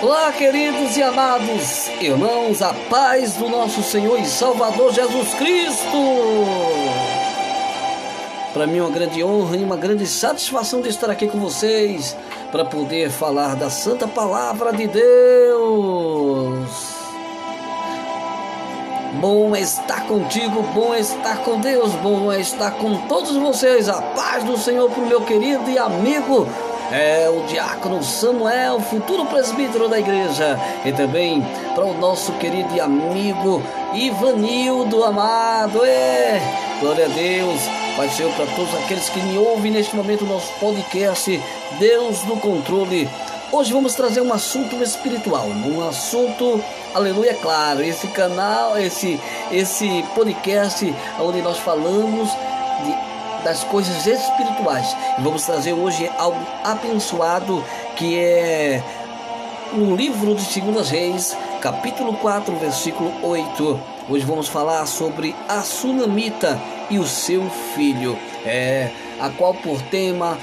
Olá, queridos e amados irmãos, a paz do nosso Senhor e Salvador Jesus Cristo. Para mim é uma grande honra e uma grande satisfação de estar aqui com vocês para poder falar da santa palavra de Deus. Bom é estar contigo, bom é estar com Deus, bom é estar com todos vocês. A paz do Senhor para o meu querido e amigo é o diácono Samuel, futuro presbítero da igreja, e também para o nosso querido e amigo Ivanildo amado. É, glória a Deus. Vai ser para todos aqueles que me ouvem neste momento no nosso podcast Deus no controle. Hoje vamos trazer um assunto espiritual, um assunto, aleluia, claro, esse canal, esse esse podcast onde nós falamos de das coisas espirituais. E vamos trazer hoje algo abençoado que é no livro de Segundas Reis, capítulo 4, versículo 8. Hoje vamos falar sobre a Sunamita e o seu filho, é a qual por tema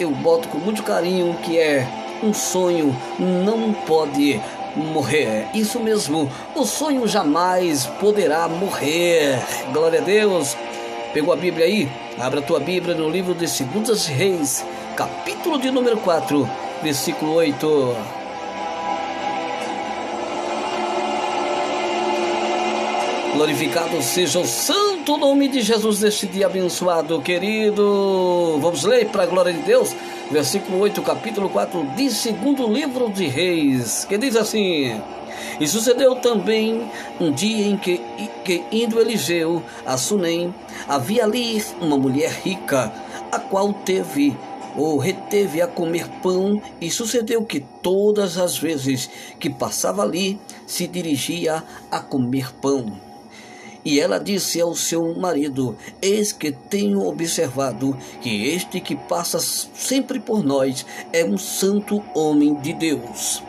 eu boto com muito carinho que é um sonho não pode morrer. Isso mesmo, o sonho jamais poderá morrer. Glória a Deus. Pegou a Bíblia aí? Abra a tua Bíblia no livro de Segundas Reis, capítulo de número 4, versículo 8. Glorificado seja o santo nome de Jesus neste dia abençoado, querido. Vamos ler para a glória de Deus, versículo 8, capítulo 4 de segundo livro de Reis, que diz assim: e sucedeu também um dia em que, que indo Eliseu a Sunem, havia ali uma mulher rica, a qual teve ou reteve a comer pão, e sucedeu que todas as vezes que passava ali, se dirigia a comer pão. E ela disse ao seu marido: Eis que tenho observado que este que passa sempre por nós é um santo homem de Deus.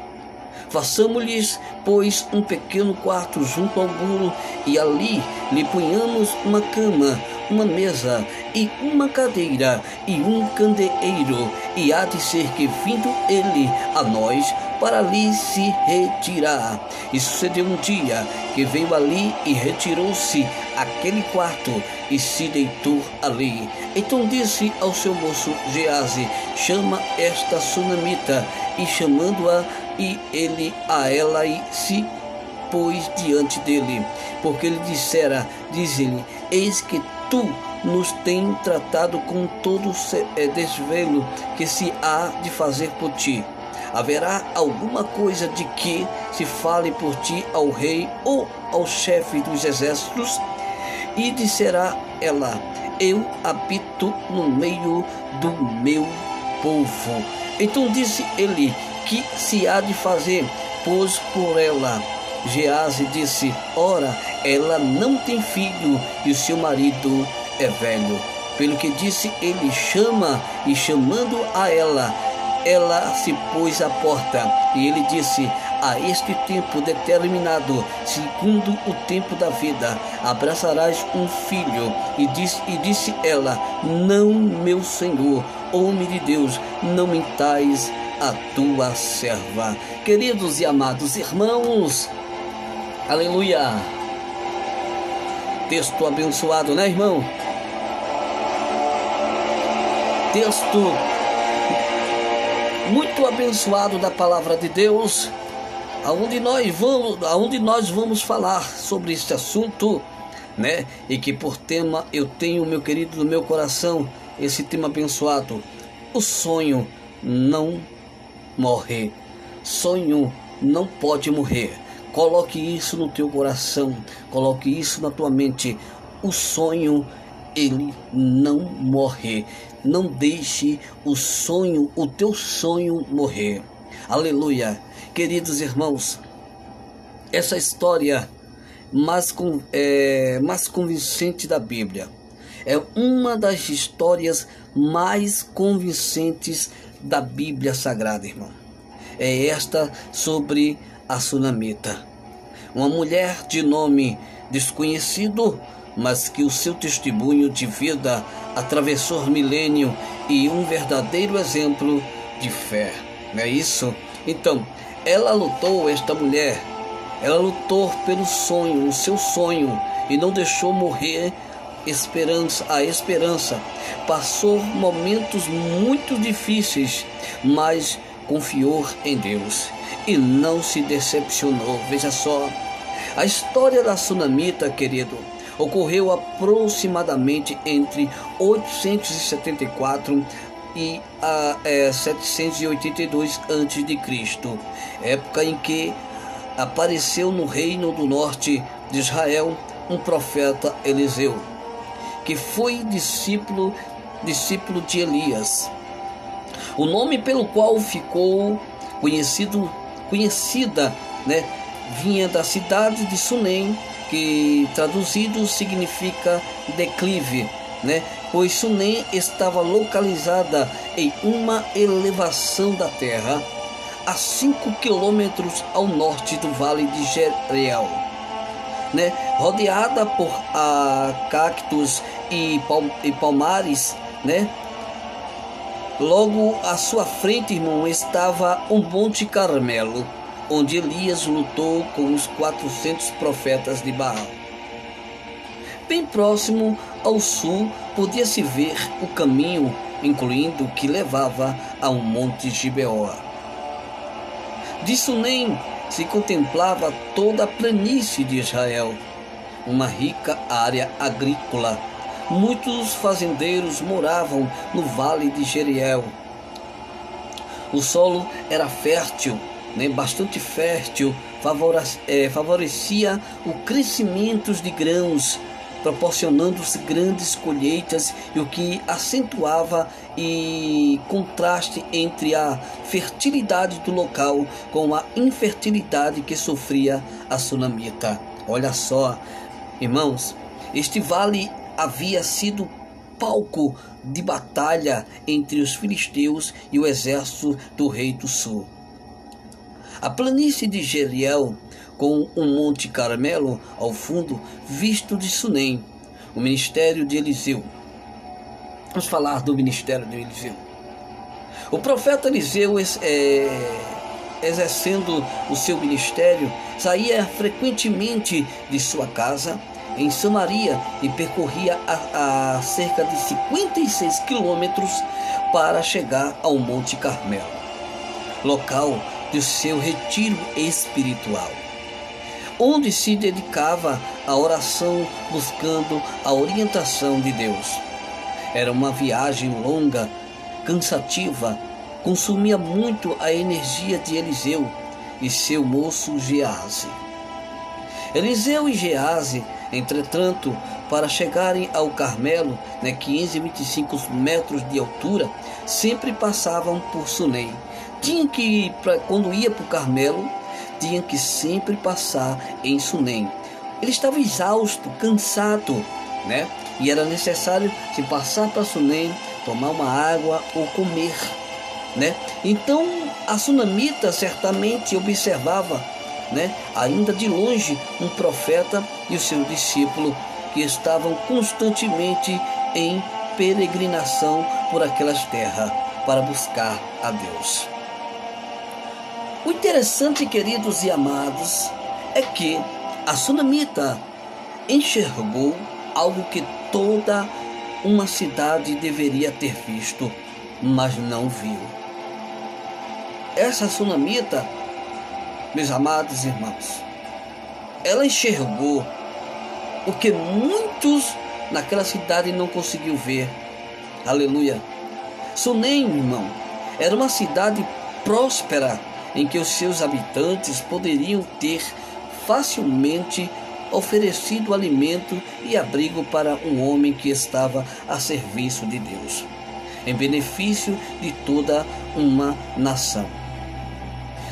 Façamos-lhes, pois, um pequeno quarto junto ao muro, e ali lhe ponhamos uma cama, uma mesa, e uma cadeira, e um candeeiro, e há de ser que, vindo ele a nós, para ali se retirar. E sucedeu um dia que veio ali e retirou-se aquele quarto e se deitou ali. Então disse ao seu moço Gease: Chama esta sunamita. E chamando-a, e ele a ela e se pôs diante dele, porque ele dissera, diz-lhe, eis que tu nos tem tratado com todo é, desvelo que se há de fazer por ti. Haverá alguma coisa de que se fale por ti ao rei ou ao chefe dos exércitos? E disserá ela: Eu habito no meio do meu povo. Então disse ele: que se há de fazer? Pois por ela. Gease disse: Ora, ela não tem filho e seu marido é velho. Pelo que disse ele: Chama, e chamando a ela, ela se pôs à porta. E ele disse: A este tempo determinado, segundo o tempo da vida, abraçarás um filho. E disse, e disse ela: Não, meu senhor, homem de Deus, não mentais a tua serva. Queridos e amados irmãos, aleluia. Texto abençoado, né, irmão? Texto muito abençoado da palavra de Deus, aonde nós vamos, aonde nós vamos falar sobre este assunto, né? E que por tema eu tenho, meu querido, no meu coração, esse tema abençoado, o sonho não morrer. Sonho não pode morrer. Coloque isso no teu coração, coloque isso na tua mente. O sonho, ele não morre. Não deixe o sonho, o teu sonho morrer. Aleluia. Queridos irmãos, essa história mais, é, mais convincente da Bíblia é uma das histórias mais convincentes da Bíblia Sagrada, irmão. É esta sobre a Sunamita, uma mulher de nome desconhecido, mas que o seu testemunho de vida atravessou milênio e um verdadeiro exemplo de fé. Não é isso? Então, ela lutou, esta mulher, ela lutou pelo sonho, o seu sonho, e não deixou morrer esperança, a esperança. Passou momentos muito difíceis, mas confiou em Deus e não se decepcionou. Veja só, a história da Sunamita, querido, ocorreu aproximadamente entre 874 e a é, 782 a.C., época em que apareceu no reino do norte de Israel um profeta Eliseu, que foi discípulo discípulo de Elias. O nome pelo qual ficou conhecido conhecida, né, vinha da cidade de Sunem, que traduzido significa declive, né? Pois Sunem estava localizada em uma elevação da terra, a 5 quilômetros ao norte do vale de Jeriel, né? Rodeada por cactos e, e palmares, né? Logo à sua frente, irmão, estava um monte Carmelo onde Elias lutou com os 400 profetas de Baal. Bem próximo ao sul podia-se ver o caminho, incluindo o que levava a um monte Gibeoa. De Sunem se contemplava toda a planície de Israel, uma rica área agrícola. Muitos fazendeiros moravam no vale de Jeriel. O solo era fértil né, bastante fértil, é, favorecia o crescimento de grãos, proporcionando grandes colheitas e o que acentuava e contraste entre a fertilidade do local com a infertilidade que sofria a sunamita. Olha só, irmãos, este vale havia sido palco de batalha entre os filisteus e o exército do rei do sul. A planície de Jeriel, com um monte Carmelo ao fundo, visto de Sunem, o ministério de Eliseu. Vamos falar do ministério de Eliseu. O profeta Eliseu, é, exercendo o seu ministério, saía frequentemente de sua casa em Samaria e percorria a, a cerca de 56 quilômetros para chegar ao Monte Carmelo, local do seu retiro espiritual, onde se dedicava à oração buscando a orientação de Deus. Era uma viagem longa, cansativa, consumia muito a energia de Eliseu e seu moço Gease. Eliseu e Gease, entretanto, para chegarem ao Carmelo, né, 15 e 25 metros de altura, sempre passavam por Sunem tinha que, pra, quando ia para o Carmelo, tinha que sempre passar em Sunem. Ele estava exausto, cansado, né? E era necessário se passar para Sunem, tomar uma água ou comer, né? Então a sunamita certamente observava, né? Ainda de longe um profeta e o seu discípulo que estavam constantemente em peregrinação por aquelas terras para buscar a Deus. O interessante, queridos e amados, é que a sunamita enxergou algo que toda uma cidade deveria ter visto, mas não viu. Essa sunamita, meus amados irmãos, ela enxergou o que muitos naquela cidade não conseguiu ver. Aleluia. Sunem, irmão, era uma cidade próspera em que os seus habitantes poderiam ter facilmente oferecido alimento e abrigo para um homem que estava a serviço de Deus, em benefício de toda uma nação.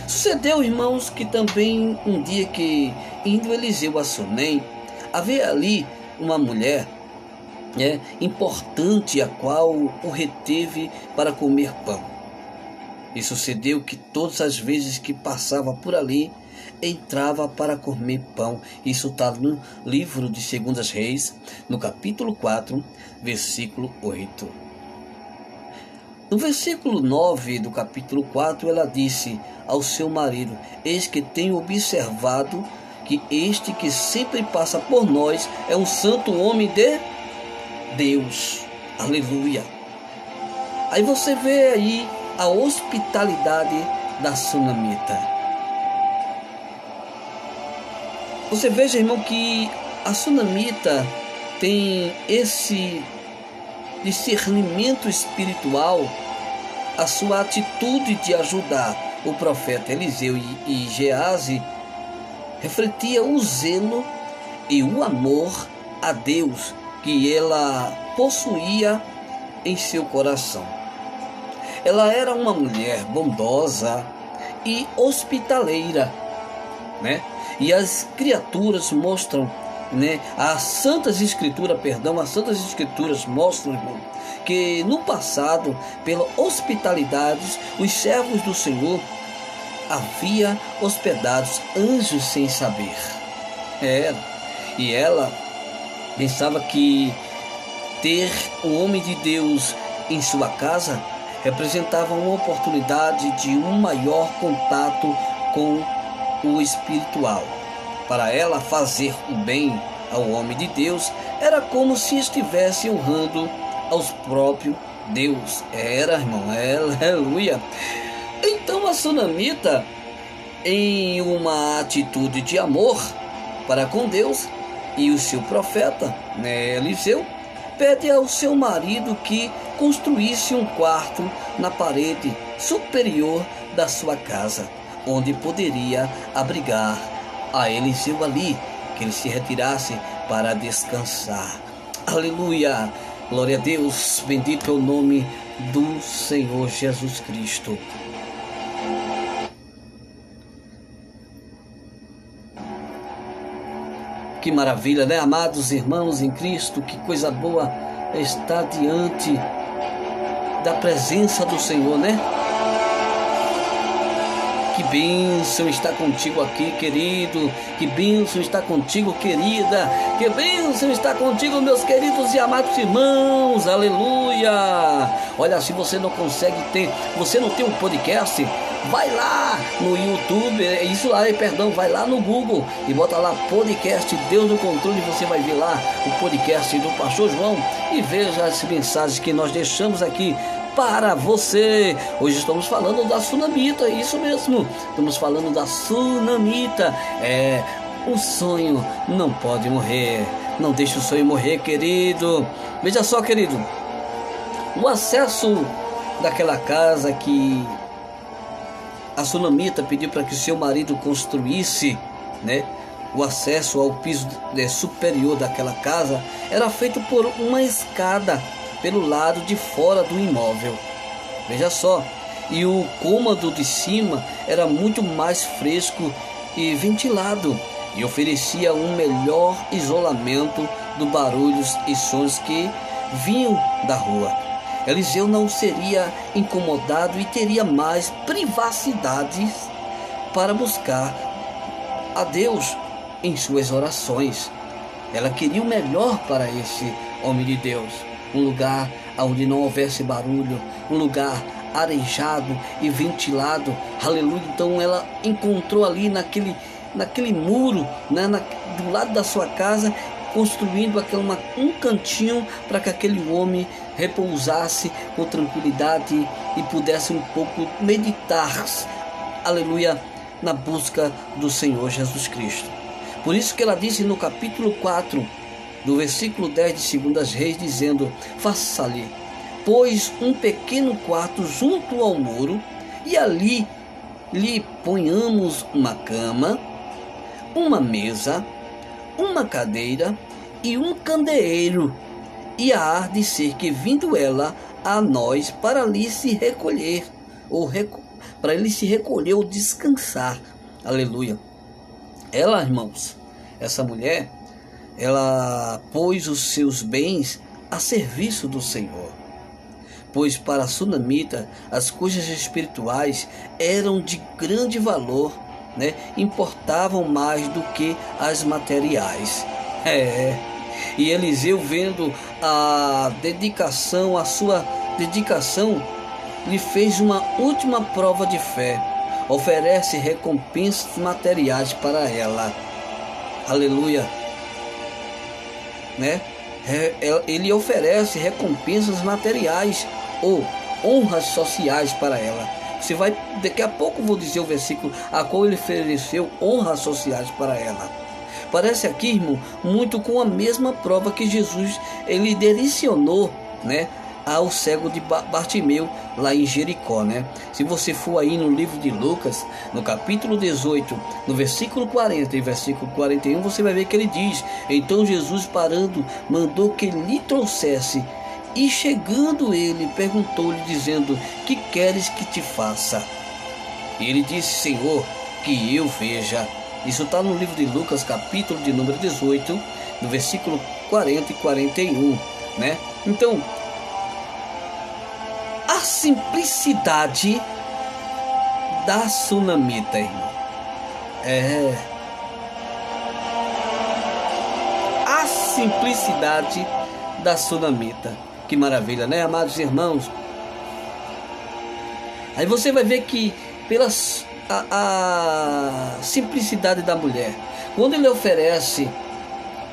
Sucedeu, irmãos, que também um dia que indo Eliseu a Sunem, havia ali uma mulher é, importante a qual o reteve para comer pão. E sucedeu que todas as vezes que passava por ali, entrava para comer pão. Isso está no livro de Segundas Reis, no capítulo 4, versículo 8. No versículo 9 do capítulo 4, ela disse ao seu marido: Eis que tenho observado que este que sempre passa por nós é um santo homem de Deus. Aleluia. Aí você vê aí a hospitalidade da sunamita. Você veja, irmão, que a sunamita tem esse discernimento espiritual, a sua atitude de ajudar o profeta Eliseu e Gease refletia o zelo e o amor a Deus que ela possuía em seu coração. Ela era uma mulher bondosa e hospitaleira, né? E as criaturas mostram, né? As santas escrituras, perdão, as santas escrituras mostram, irmão, que no passado, pela hospitalidade, os servos do Senhor havia hospedados anjos sem saber. Era. E ela pensava que ter o homem de Deus em sua casa representava uma oportunidade de um maior contato com o espiritual. Para ela, fazer o bem ao homem de Deus era como se estivesse honrando aos próprios Deus. Era, irmão, aleluia. Então a sunamita, em uma atitude de amor para com Deus e o seu profeta, né, Eliseu, pede ao seu marido que construísse um quarto na parede superior da sua casa, onde poderia abrigar a Eliseu ali, que ele se retirasse para descansar. Aleluia! Glória a Deus, bendito é o nome do Senhor Jesus Cristo. Que maravilha, né, amados irmãos em Cristo? Que coisa boa estar diante da presença do Senhor, né? Que bênção está contigo aqui, querido. Que bênção está contigo, querida. Que bênção está contigo, meus queridos e amados irmãos. Aleluia. Olha, se você não consegue ter, você não tem um podcast, vai lá no YouTube, é isso lá, perdão, vai lá no Google e bota lá podcast Deus no controle, você vai ver lá o podcast do Pastor João e veja as mensagens que nós deixamos aqui para você. Hoje estamos falando da sunamita, isso mesmo. Estamos falando da sunamita. É, o sonho não pode morrer. Não deixe o sonho morrer, querido. Veja só, querido. O acesso daquela casa que a sunamita pediu para que seu marido construísse, né? O acesso ao piso superior daquela casa era feito por uma escada pelo lado de fora do imóvel. Veja só, e o cômodo de cima era muito mais fresco e ventilado e oferecia um melhor isolamento dos barulhos e sons que vinham da rua. Eliseu não seria incomodado e teria mais privacidades para buscar a Deus em suas orações. Ela queria o melhor para esse homem de Deus, um lugar onde não houvesse barulho, um lugar arejado e ventilado. Aleluia. Então ela encontrou ali naquele naquele muro, né, na, do lado da sua casa, construindo aquele, uma, um cantinho para que aquele homem repousasse com tranquilidade e pudesse um pouco meditar, aleluia, na busca do Senhor Jesus Cristo. Por isso que ela disse no capítulo 4, do versículo 10 de 2 Reis, dizendo: Faça-lhe, pois, um pequeno quarto junto ao muro, e ali lhe ponhamos uma cama, uma mesa, uma cadeira e um candeeiro, e há de ser que vindo ela a nós para ali se recolher, ou para ele se recolher ou descansar. Aleluia. Ela, irmãos, essa mulher, ela pôs os seus bens a serviço do Senhor. Pois para a sunamita as coisas espirituais eram de grande valor né, importavam mais do que as materiais. É. E Eliseu vendo a dedicação, a sua dedicação lhe fez uma última prova de fé. Oferece recompensas materiais para ela. Aleluia. Né? É, ele oferece recompensas materiais ou honras sociais para ela. Você vai, daqui a pouco vou dizer o versículo a qual ele ofereceu honras sociais para ela. Parece aqui, irmão, muito com a mesma prova que Jesus ele direcionou, né, ao cego de Bartimeu lá em Jericó, né? Se você for aí no livro de Lucas, no capítulo 18, no versículo 40 e versículo 41, você vai ver que ele diz: Então Jesus parando, mandou que lhe trouxesse e chegando ele, perguntou-lhe, dizendo: Que queres que te faça? E ele disse: Senhor, que eu veja. Isso está no livro de Lucas, capítulo de número 18, no versículo 40 e 41, né? Então, a simplicidade da sunamita, irmão. É. A simplicidade da sunamita. Que maravilha, né, amados irmãos? Aí você vai ver que pela a, a simplicidade da mulher, quando ele oferece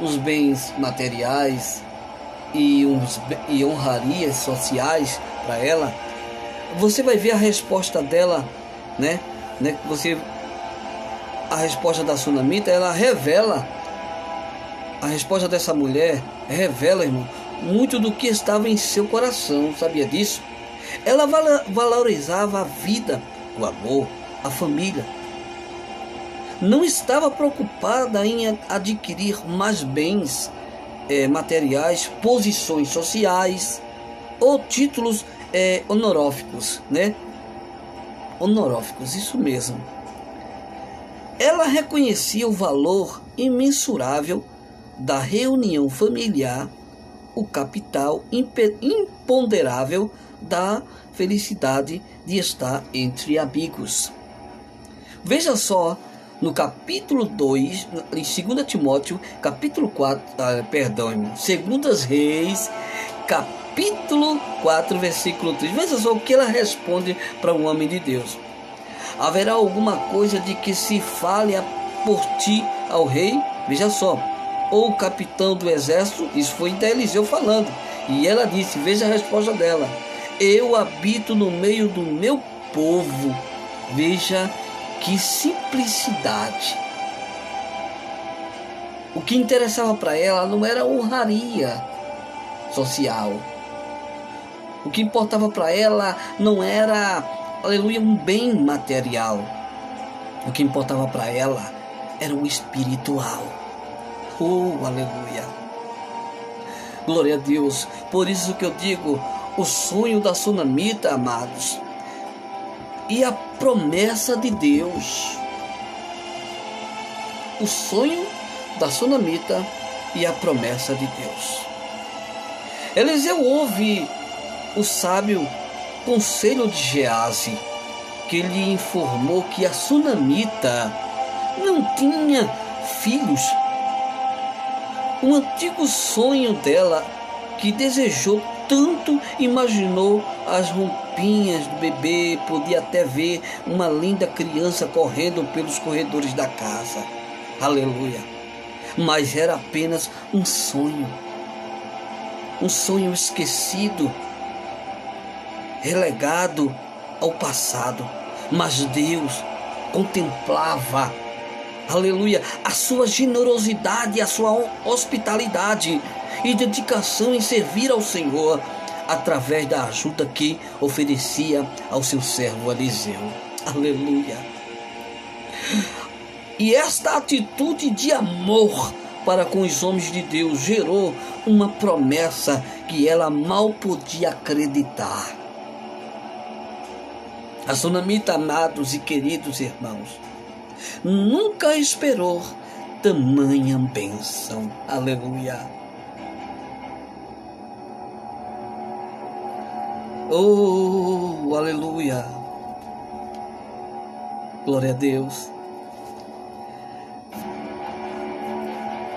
os bens materiais e, uns, e honrarias sociais para ela, você vai ver a resposta dela, né? né? Você a resposta da sunamita, ela revela a resposta dessa mulher revela, irmão, muito do que estava em seu coração, sabia disso? Ela valorizava a vida, o amor, a família. Não estava preocupada em adquirir mais bens é, materiais, posições sociais ou títulos é, honoríficos, né? Honoríficos, isso mesmo. Ela reconhecia o valor imensurável da reunião familiar o capital imponderável da felicidade de estar entre amigos. Veja só, no capítulo 2, em 2 Timóteo, capítulo 4, ah, perdão, 2 Reis, capítulo 4, versículo 3. Veja só o que ela responde para um homem de Deus. Haverá alguma coisa de que se fale por ti ao rei? Veja só, ou o capitão do exército, isso foi da Eliseu falando. E ela disse: Veja a resposta dela: Eu habito no meio do meu povo. Veja que simplicidade. O que interessava para ela não era honraria social. O que importava para ela não era, aleluia, um bem material. O que importava para ela era o espiritual. Oh, aleluia. Glória a Deus. Por isso que eu digo, o sonho da sunamita, amados, e a promessa de Deus. O sonho da sunamita e a promessa de Deus. Eliseu ouve o sábio conselho de Gease, que lhe informou que a sunamita não tinha filhos um antigo sonho dela que desejou tanto, imaginou as roupinhas do bebê, podia até ver uma linda criança correndo pelos corredores da casa. Aleluia. Mas era apenas um sonho. Um sonho esquecido, relegado ao passado. Mas Deus contemplava aleluia, a sua generosidade, a sua hospitalidade e dedicação em servir ao Senhor através da ajuda que oferecia ao seu servo Eliseu. Aleluia. E esta atitude de amor para com os homens de Deus gerou uma promessa que ela mal podia acreditar. A sunamita, amados e queridos irmãos, nunca esperou tamanha bênção. Aleluia. Oh, aleluia. Glória a Deus.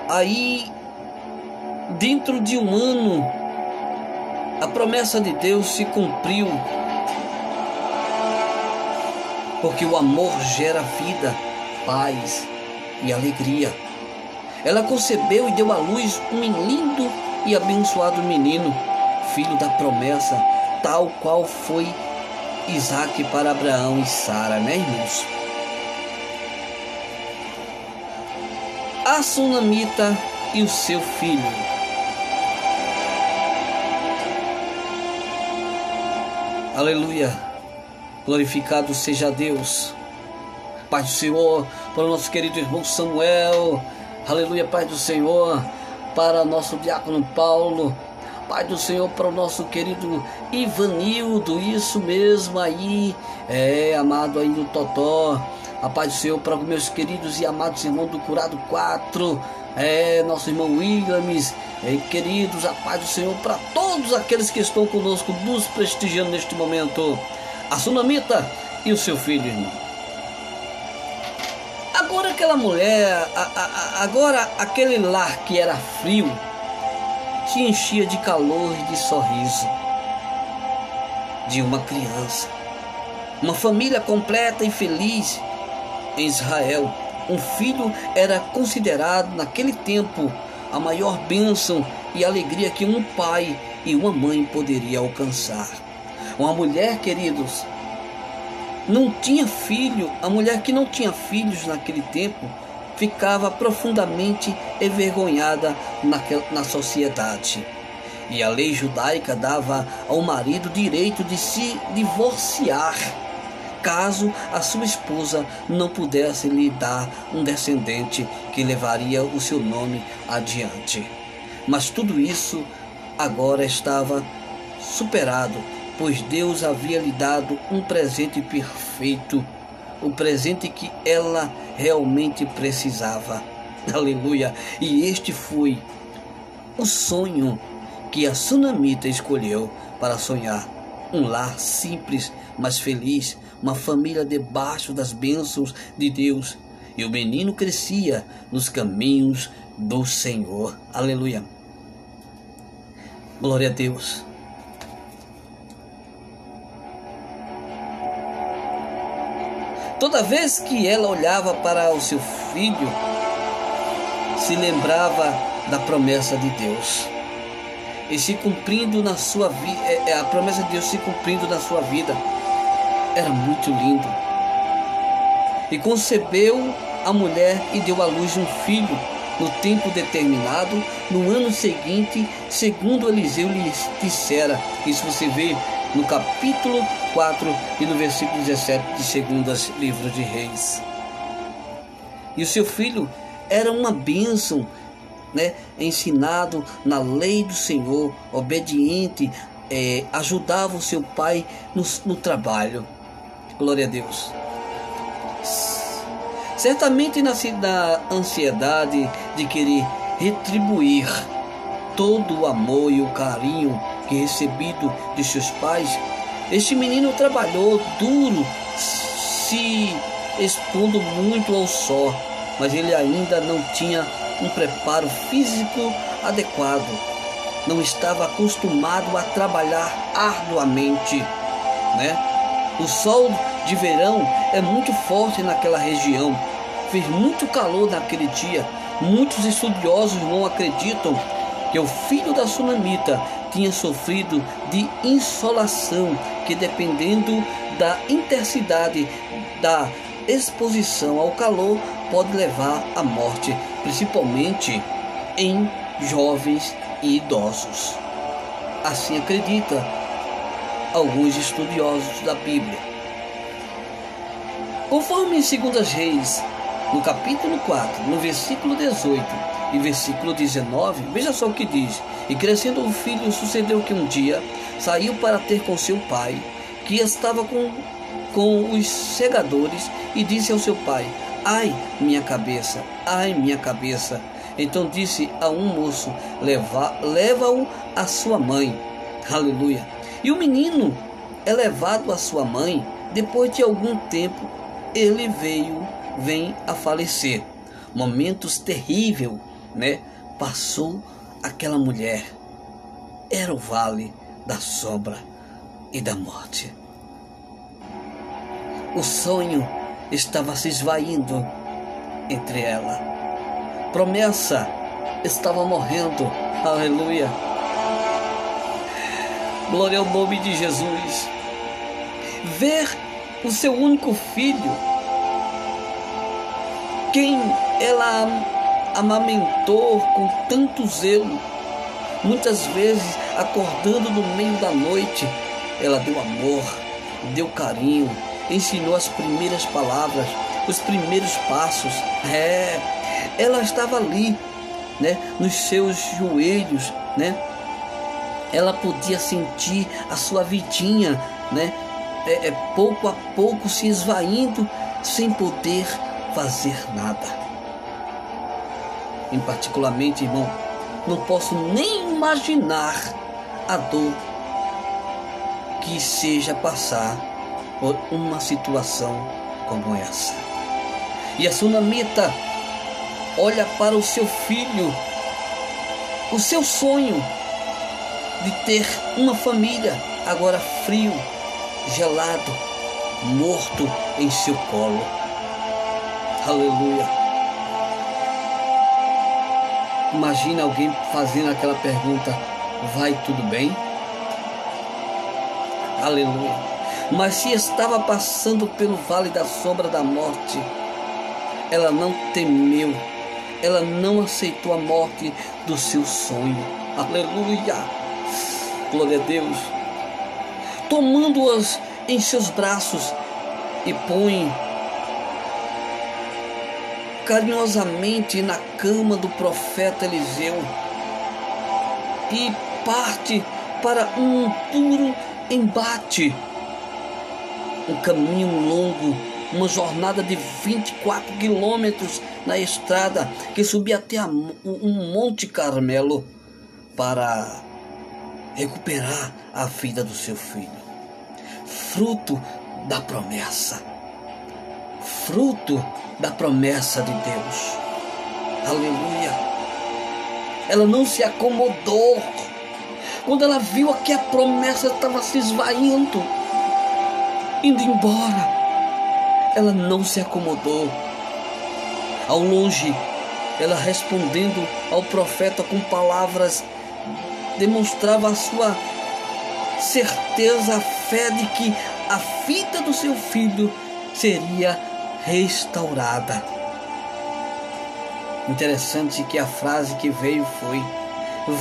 Aí, dentro de um ano, a promessa de Deus se cumpriu porque o amor gera vida, paz e alegria. Ela concebeu e deu à luz um lindo e abençoado menino, filho da promessa, tal qual foi Isaac para Abraão e Sara, né, irmãos? A sunamita e o seu filho. Aleluia. Glorificado seja Deus. Pai do Senhor, para o nosso querido irmão Samuel. Aleluia, Pai do Senhor, para nosso diácono Paulo. Pai do Senhor, para o nosso querido Ivanildo, isso mesmo aí, é, amado aí do Totó. A paz do Senhor para os meus queridos e amados irmãos do Curado 4, é, nosso irmão Williams, é, queridos, a paz do Senhor para todos aqueles que estão conosco, nos prestigiando neste momento. A Sunamita e o seu filho, irmão. Agora aquela mulher, a, a, agora aquele lar que era frio, se enchia de calor e de sorriso de uma criança. Uma família completa e feliz em Israel. Um filho era considerado naquele tempo a maior bênção e alegria que um pai e uma mãe poderia alcançar. Uma mulher, queridos, não tinha filho, a mulher que não tinha filhos naquele tempo ficava profundamente envergonhada na sociedade. E a lei judaica dava ao marido direito de se divorciar caso a sua esposa não pudesse lhe dar um descendente que levaria o seu nome adiante. Mas tudo isso agora estava superado, pois Deus havia lhe dado um presente perfeito, o presente que ela realmente precisava. Aleluia! E este foi o sonho que a sunamita escolheu para sonhar. Um lar simples, mas feliz, uma família debaixo das bênçãos de Deus. E o menino crescia nos caminhos do Senhor. Aleluia. Glória a Deus. Toda vez que ela olhava para o seu filho, se lembrava da promessa de Deus. E se cumprindo na sua vida, é, é, a promessa de Deus se cumprindo na sua vida era muito lindo. E concebeu a mulher e deu à luz um filho no tempo determinado, no ano seguinte, segundo Eliseu lhe dissera. Isso você vê no capítulo 4 e no versículo 17 de Segundas Livros de Reis. E o seu filho era uma bênção, né? ensinado na lei do Senhor, obediente, é, ajudava o seu pai no, no trabalho. Glória a Deus. Certamente nasci da ansiedade de querer retribuir todo o amor e o carinho que recebido de seus pais, este menino trabalhou duro, se expondo muito ao sol, mas ele ainda não tinha um preparo físico adequado. Não estava acostumado a trabalhar arduamente, né? O sol de verão é muito forte naquela região. Fez muito calor naquele dia. Muitos estudiosos não acreditam que o filho da sunamita tinha sofrido de insolação, que dependendo da intensidade da exposição ao calor pode levar à morte, principalmente em jovens e idosos. Assim acredita alguns estudiosos da Bíblia. Conforme em 2 Reis, no capítulo 4, no versículo 18 e versículo 19, veja só o que diz: E crescendo o filho, sucedeu que um dia saiu para ter com seu pai, que estava com, com os segadores, e disse ao seu pai: Ai, minha cabeça, ai, minha cabeça. Então disse a um moço: Leva-o à sua mãe. Aleluia. E o menino é levado à sua mãe, depois de algum tempo, ele veio, vem a falecer. Momentos terríveis, né? Passou aquela mulher. Era o vale da sombra e da morte. O sonho estava se esvaindo entre ela. Promessa estava morrendo. Aleluia. Glória ao nome de Jesus. Ver o seu único filho, quem ela amamentou com tanto zelo, muitas vezes acordando no meio da noite, ela deu amor, deu carinho, ensinou as primeiras palavras, os primeiros passos. É, ela estava ali, né, nos seus joelhos, né? Ela podia sentir a sua vidinha, né? É, é, pouco a pouco se esvaindo sem poder fazer nada. Em particularmente, irmão, não posso nem imaginar a dor que seja passar por uma situação como essa. E a sunamita olha para o seu filho, o seu sonho de ter uma família, agora frio, gelado, morto em seu colo. Aleluia. Imagina alguém fazendo aquela pergunta: vai tudo bem? Aleluia. Mas se estava passando pelo vale da sombra da morte, ela não temeu, ela não aceitou a morte do seu sonho. Aleluia. Glória a Deus. Tomando-as em seus braços e põe carinhosamente na cama do profeta Eliseu e parte para um puro embate. Um caminho longo, uma jornada de 24 quilômetros na estrada que subia até um Monte Carmelo para recuperar a vida do seu filho. Fruto da promessa. Fruto da promessa de Deus. Aleluia. Ela não se acomodou quando ela viu que a promessa estava se esvaindo, indo embora, ela não se acomodou. Ao longe, ela respondendo ao profeta com palavras, demonstrava a sua certeza, a fé de que a vida do seu filho seria restaurada. Interessante que a frase que veio foi: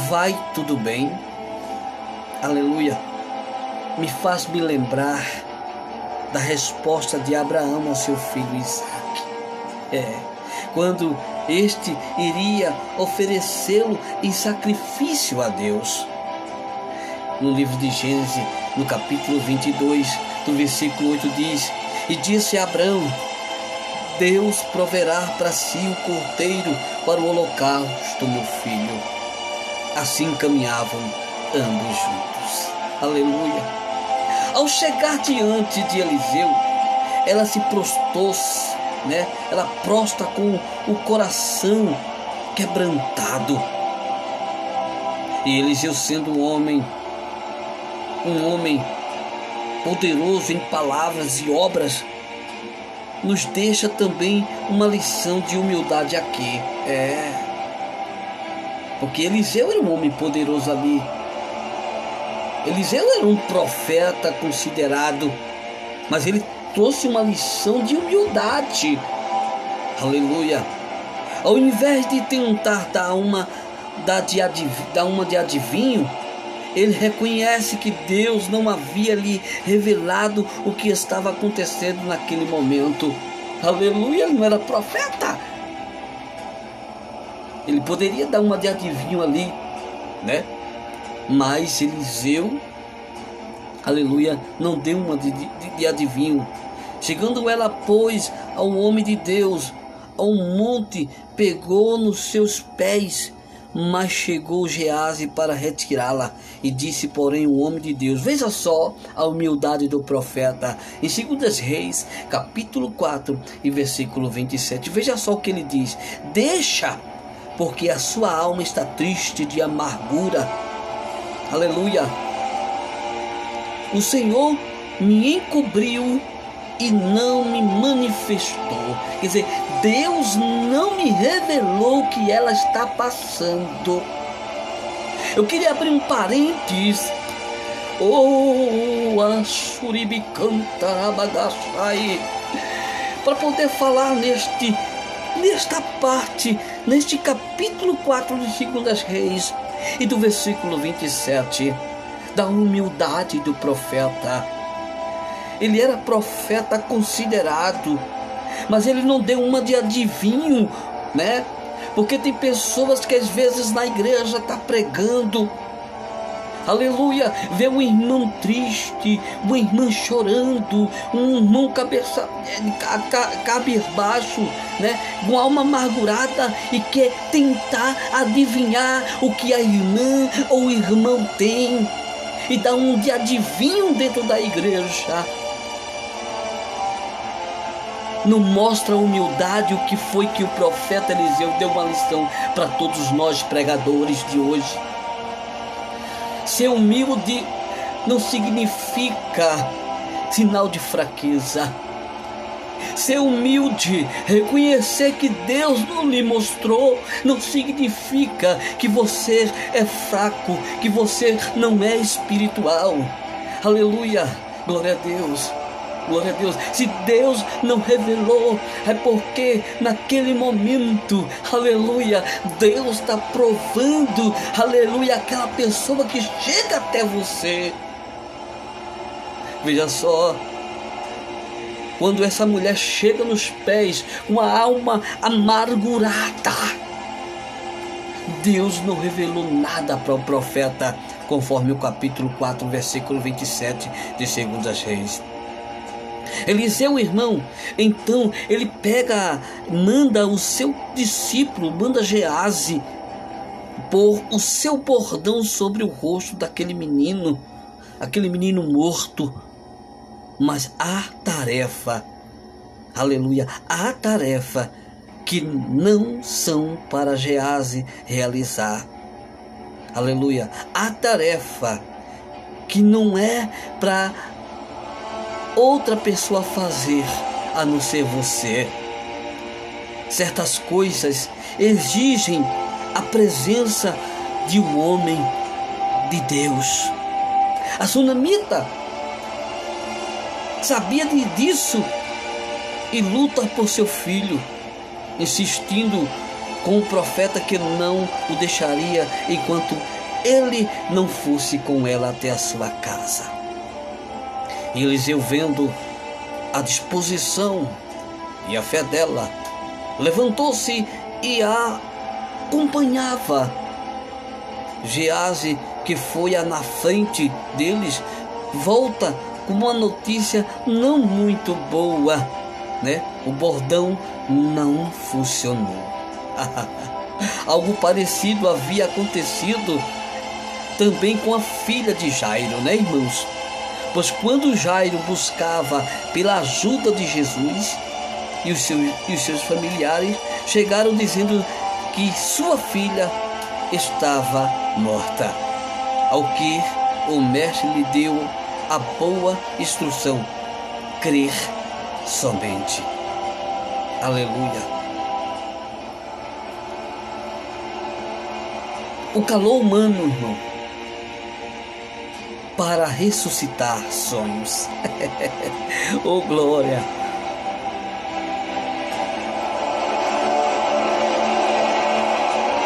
Vai tudo bem aleluia, me faz me lembrar da resposta de Abraão ao seu filho Isaac. É, quando este iria oferecê-lo em sacrifício a Deus. No livro de Gênesis, no capítulo 22, do versículo 8 diz: E disse Abraão: Deus proverá para si o cordeiro para o holocausto, meu filho. Assim caminhavam ambos juntos. Aleluia. Ao chegar diante de Eliseu, ela se prostou, né? Ela prostra com o coração quebrantado. E Eliseu sendo um homem, um homem poderoso em palavras e obras, nos deixa também uma lição de humildade aqui. É. Porque Eliseu era um homem poderoso ali Eliseu era um profeta considerado, mas ele trouxe uma lição de humildade. Aleluia. Ao invés de tentar dar uma, dar de dar uma de adivinho, ele reconhece que Deus não havia lhe revelado o que estava acontecendo naquele momento. Aleluia, não era profeta. Ele poderia dar uma de adivinho ali, né? Mas Eliseu, aleluia, não deu uma de, de, de adivinho. Chegando ela, pois, ao homem de Deus, ao monte, pegou nos seus pés, mas chegou Gease para retirá-la. E disse, porém, o homem de Deus: Veja só a humildade do profeta. Em 2 Reis, capítulo 4 e versículo 27. Veja só o que ele diz: Deixa, porque a sua alma está triste de amargura Aleluia. O Senhor me encobriu e não me manifestou. Quer dizer, Deus não me revelou o que ela está passando. Eu queria abrir um parênteses. Oh, Ashuribicanta Abagashai. Para poder falar neste, nesta parte, neste capítulo 4 de Segundas Reis e do versículo 27, da humildade do profeta. Ele era profeta considerado, mas ele não deu uma de adivinho, né? Porque tem pessoas que às vezes na igreja está pregando, aleluia, vê um irmão triste, uma irmã chorando, um irmão cabeça, cabisbaixo, né, com alma amargurada e quer tentar adivinhar o que a irmã ou o irmão tem. E dá um de adivinho dentro da igreja não mostra a humildade o que foi que o profeta Eliseu deu uma lição para todos nós pregadores de hoje. Ser humilde não significa sinal de fraqueza. Ser humilde, reconhecer que Deus não lhe mostrou, não significa que você é fraco, que você não é espiritual. Aleluia, glória a Deus. Glória a Deus. Se Deus não revelou, é porque naquele momento, aleluia, Deus está provando, aleluia, aquela pessoa que chega até você. Veja só, quando essa mulher chega nos pés com a alma amargurada, Deus não revelou nada para o profeta, conforme o capítulo 4, versículo 27 de Segundas Reis. Eliseu, irmão, então ele pega, manda o seu discípulo, manda Gease, pôr o seu bordão sobre o rosto daquele menino, aquele menino morto. Mas a tarefa, aleluia, a tarefa que não são para Gease realizar. Aleluia, a tarefa que não é para outra pessoa fazer a não ser você. Certas coisas exigem a presença de um homem de Deus. A sunamita sabia disso e luta por seu filho, insistindo com o profeta que não o deixaria enquanto ele não fosse com ela até a sua casa. E Eliseu, vendo a disposição e a fé dela, levantou-se e a acompanhava. Gease, que foi na frente deles, volta com uma notícia não muito boa, né? O bordão não funcionou. Algo parecido havia acontecido também com a filha de Jairo, né, irmãos? Pois quando Jairo buscava pela ajuda de Jesus e os seus, e os seus familiares, chegaram dizendo que sua filha estava morta. Ao que o mestre lhe deu a boa instrução: crer somente. Aleluia. O calor humano, irmão, para ressuscitar sonhos. oh glória!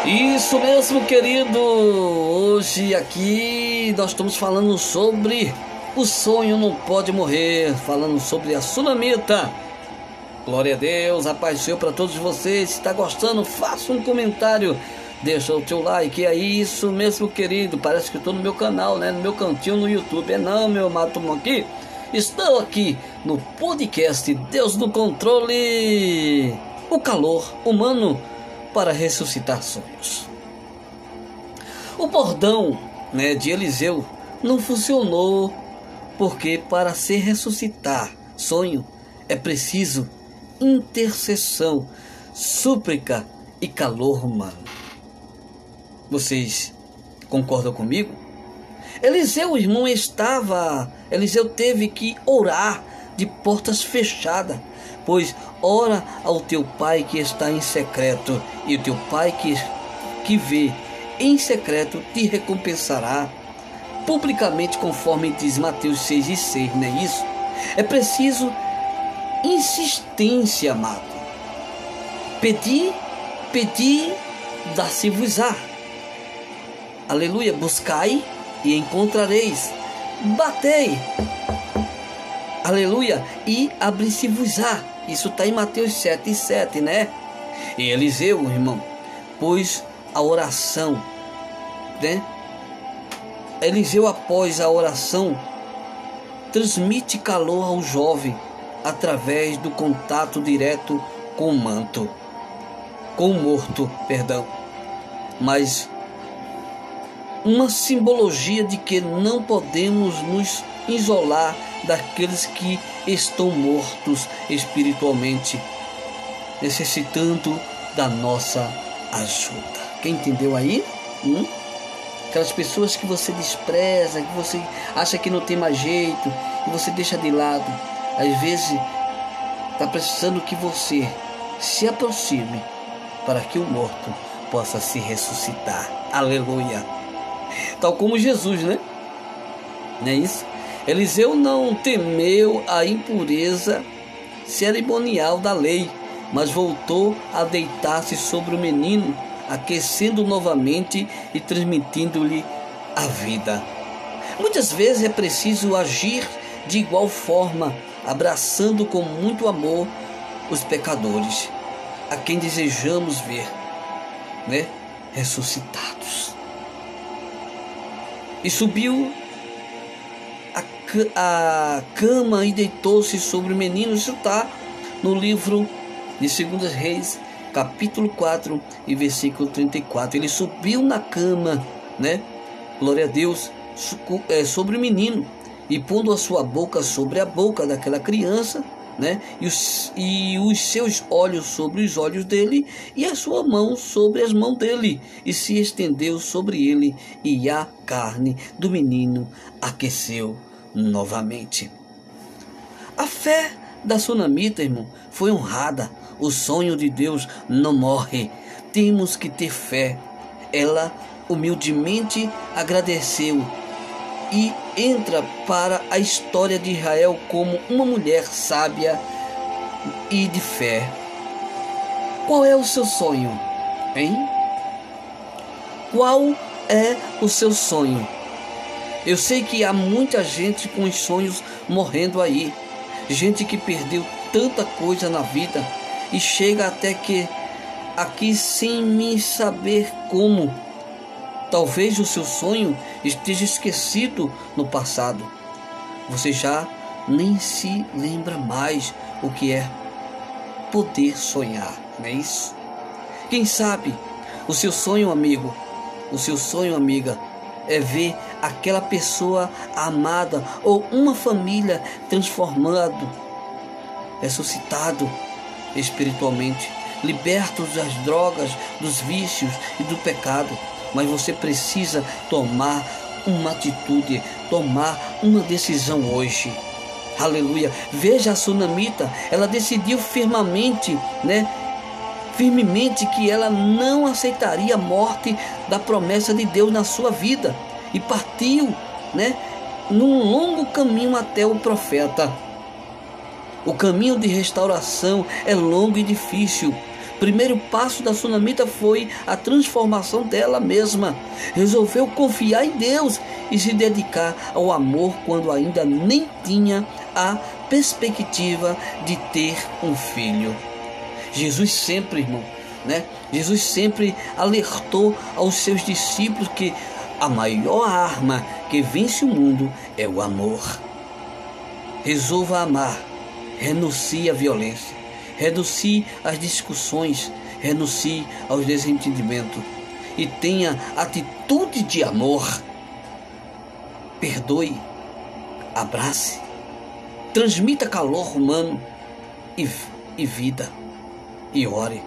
Isso mesmo, querido. Hoje aqui nós estamos falando sobre o sonho não pode morrer, falando sobre a sunamita. Glória a Deus, a paz Senhor para todos vocês. Se está gostando, faça um comentário Deixa o teu like, é isso mesmo, querido. Parece que estou no meu canal, né? No meu cantinho no YouTube. É não, meu mato aqui. Estou aqui no podcast Deus no Controle. O calor humano para ressuscitar sonhos. O bordão né, de Eliseu não funcionou porque para se ressuscitar sonho é preciso intercessão, súplica e calor humano. Vocês concordam comigo? Eliseu, irmão, estava. Eliseu teve que orar de portas fechadas, pois ora ao teu pai que está em secreto, e o teu pai que, que vê em secreto te recompensará publicamente, conforme diz Mateus 6 e 6, não é isso? É preciso insistência, amado. Pedir, pedir, dá-se-vos-á. Aleluia. Buscai e encontrareis. Batei. Aleluia. E abri-se-vos-á. Isso está em Mateus 7 e 7, né? E Eliseu, irmão, pois a oração, né? Eliseu, após a oração, transmite calor ao jovem através do contato direto com o manto, com o morto, perdão. Mas uma simbologia de que não podemos nos isolar daqueles que estão mortos espiritualmente, necessitando da nossa ajuda. Quem entendeu aí? Hum? Aquelas pessoas que você despreza, que você acha que não tem mais jeito, e você deixa de lado. Às vezes está precisando que você se aproxime para que o morto possa se ressuscitar. Aleluia. Tal como Jesus, né? Não é isso? Eliseu não temeu a impureza cerimonial da lei, mas voltou a deitar-se sobre o menino aquecendo novamente e transmitindo-lhe a vida. Muitas vezes é preciso agir de igual forma, abraçando com muito amor os pecadores, a quem desejamos ver, né, ressuscitados. E subiu a, cama e deitou-se sobre o menino. Isso está no livro de Segundas Reis, capítulo 4 e versículo 34. Ele subiu na cama, né? Glória a Deus, é, sobre o menino e pondo a sua boca sobre a boca daquela criança, né? E os, e os seus olhos sobre os olhos dele e a sua mão sobre as mãos dele e se estendeu sobre ele e a carne do menino aqueceu novamente. A fé da sunamita, irmão, foi honrada o sonho de Deus não morre. Temos que ter fé. Ela humildemente agradeceu e entra para a história de Israel como uma mulher sábia e de fé. Qual é o seu sonho, hein? Qual é o seu sonho? Eu sei que há muita gente com os sonhos morrendo aí, gente que perdeu tanta coisa na vida e chega até que aqui sem me saber como. Talvez o seu sonho esteja esquecido no passado. Você já nem se lembra mais o que é poder sonhar, não é isso? Quem sabe o seu sonho, amigo, o seu sonho, amiga, é ver aquela pessoa amada ou uma família transformado, ressuscitado espiritualmente, libertos das drogas, dos vícios e do pecado. Mas você precisa tomar uma atitude, tomar uma decisão hoje. Aleluia. Veja a sunamita, ela decidiu firmemente, né? Firmemente que ela não aceitaria a morte da promessa de Deus na sua vida e partiu, né? Num longo caminho até o profeta. O caminho de restauração é longo e difícil. Primeiro passo da sunamita foi a transformação dela mesma. Resolveu confiar em Deus e se dedicar ao amor quando ainda nem tinha a perspectiva de ter um filho. Jesus sempre, irmão, né? Jesus sempre alertou aos seus discípulos que a maior arma que vence o mundo é o amor. Resolva amar renuncie à violência, renuncie às discussões, renuncie aos desentendimentos e tenha atitude de amor. Perdoe, abrace, transmita calor humano e, e vida. E ore.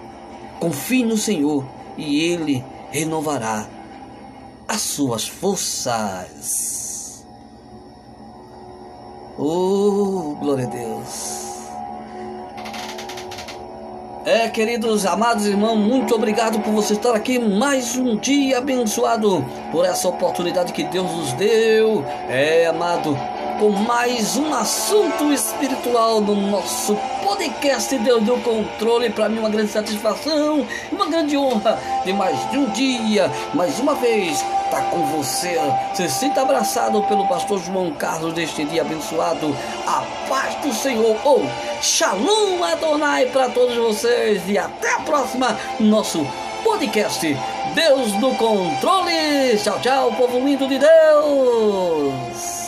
Confie no Senhor e Ele renovará as suas forças. Oh, glória a Deus. É, queridos amados irmãos, muito obrigado por você estar aqui mais um dia abençoado por essa oportunidade que Deus nos deu. É, amado, com mais um assunto espiritual no nosso podcast Deus do Controle. Para mim, uma grande satisfação, uma grande honra de mais de um dia, mais uma vez, tá com você. Se sinta abraçado pelo pastor João Carlos deste dia abençoado. A paz do Senhor. Ou oh, Shalom Adonai para todos vocês. E até a próxima, nosso podcast Deus do Controle. Tchau, tchau, povo lindo de Deus.